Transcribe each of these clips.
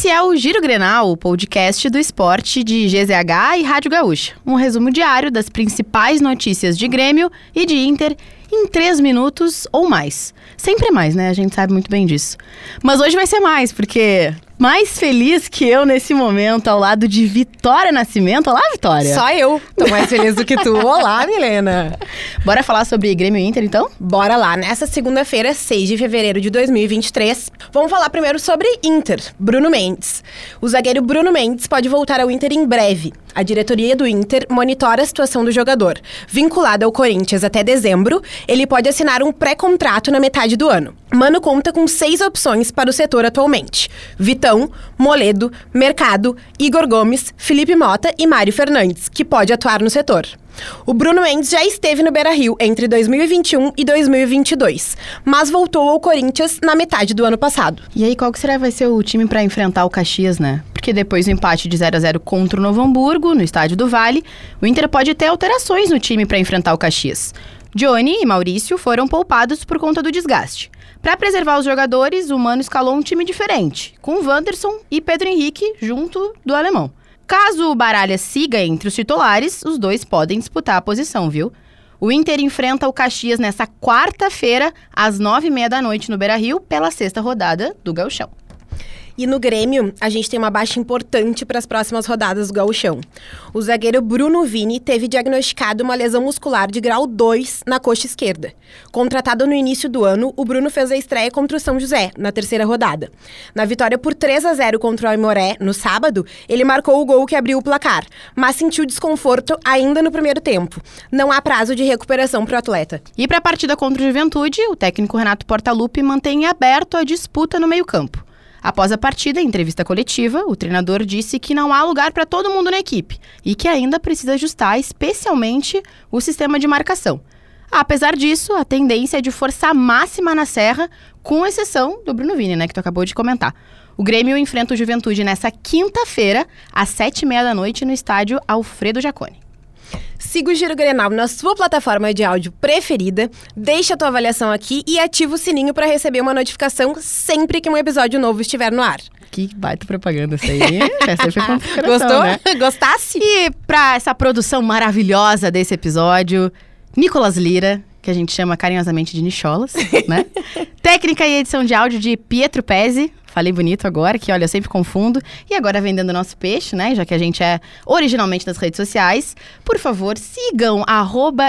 Esse é o Giro Grenal, o podcast do esporte de GZH e Rádio Gaúcha. Um resumo diário das principais notícias de Grêmio e de Inter em três minutos ou mais. Sempre mais, né? A gente sabe muito bem disso. Mas hoje vai ser mais, porque mais feliz que eu nesse momento, ao lado de Vitória Nascimento. Olá, Vitória! Só eu tô mais feliz do que tu. Olá, Milena! Bora falar sobre Grêmio Inter, então? Bora lá. Nessa segunda-feira, 6 de fevereiro de 2023, vamos falar primeiro sobre Inter, Bruno Mendes. O zagueiro Bruno Mendes pode voltar ao Inter em breve. A diretoria do Inter monitora a situação do jogador. Vinculado ao Corinthians até dezembro, ele pode assinar um pré-contrato na metade do ano. Mano conta com seis opções para o setor atualmente: Vitão, Moledo, Mercado, Igor Gomes, Felipe Mota e Mário Fernandes, que pode atuar no setor. O Bruno Mendes já esteve no Beira-Rio entre 2021 e 2022, mas voltou ao Corinthians na metade do ano passado. E aí, qual que será vai ser o time para enfrentar o Caxias, né? Depois do empate de 0 a 0 contra o Novo Hamburgo, no estádio do Vale, o Inter pode ter alterações no time para enfrentar o Caxias. Johnny e Maurício foram poupados por conta do desgaste. Para preservar os jogadores, o Mano escalou um time diferente, com Wanderson e Pedro Henrique junto do alemão. Caso o Baralha siga entre os titulares, os dois podem disputar a posição, viu? O Inter enfrenta o Caxias nessa quarta-feira, às nove e meia da noite no Beira-Rio, pela sexta rodada do Gauchão. E no Grêmio, a gente tem uma baixa importante para as próximas rodadas do Gauchão. O zagueiro Bruno Vini teve diagnosticado uma lesão muscular de grau 2 na coxa esquerda. Contratado no início do ano, o Bruno fez a estreia contra o São José, na terceira rodada. Na vitória por 3 a 0 contra o Aimoré, no sábado, ele marcou o gol que abriu o placar, mas sentiu desconforto ainda no primeiro tempo. Não há prazo de recuperação para o atleta. E para a partida contra o Juventude, o técnico Renato Portaluppi mantém aberto a disputa no meio-campo. Após a partida, em entrevista coletiva, o treinador disse que não há lugar para todo mundo na equipe e que ainda precisa ajustar especialmente o sistema de marcação. Apesar disso, a tendência é de força máxima na serra, com exceção do Bruno Vini, né, que tu acabou de comentar. O Grêmio enfrenta o Juventude nessa quinta-feira, às sete e meia da noite, no estádio Alfredo Jaconi. Siga o Giro Grenal na sua plataforma de áudio preferida, deixe a tua avaliação aqui e ativa o sininho para receber uma notificação sempre que um episódio novo estiver no ar. Que baita propaganda essa aí. essa foi com Gostou? Né? Gostasse? E para essa produção maravilhosa desse episódio, Nicolas Lira, que a gente chama carinhosamente de Nicholas, né? Técnica e edição de áudio de Pietro Pezzi. Falei bonito agora, que olha, eu sempre confundo. E agora vendendo nosso peixe, né? Já que a gente é originalmente das redes sociais. Por favor, sigam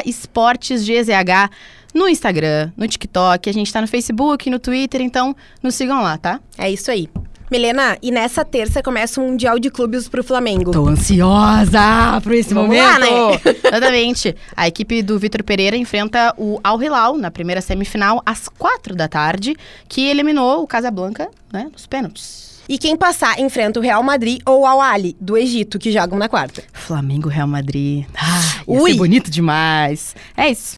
esportesgzh no Instagram, no TikTok. A gente tá no Facebook, no Twitter, então nos sigam lá, tá? É isso aí. Milena, e nessa terça começa o Mundial de Clubes pro Flamengo. Tô ansiosa por esse Vamos momento. lá, né? Exatamente. A equipe do Vitor Pereira enfrenta o Al Hilal na primeira semifinal às quatro da tarde, que eliminou o Casablanca, né, nos pênaltis. E quem passar enfrenta o Real Madrid ou o Al Ali, do Egito, que jogam na quarta. Flamengo Real Madrid. Ah, ia Ui. ser bonito demais. É isso.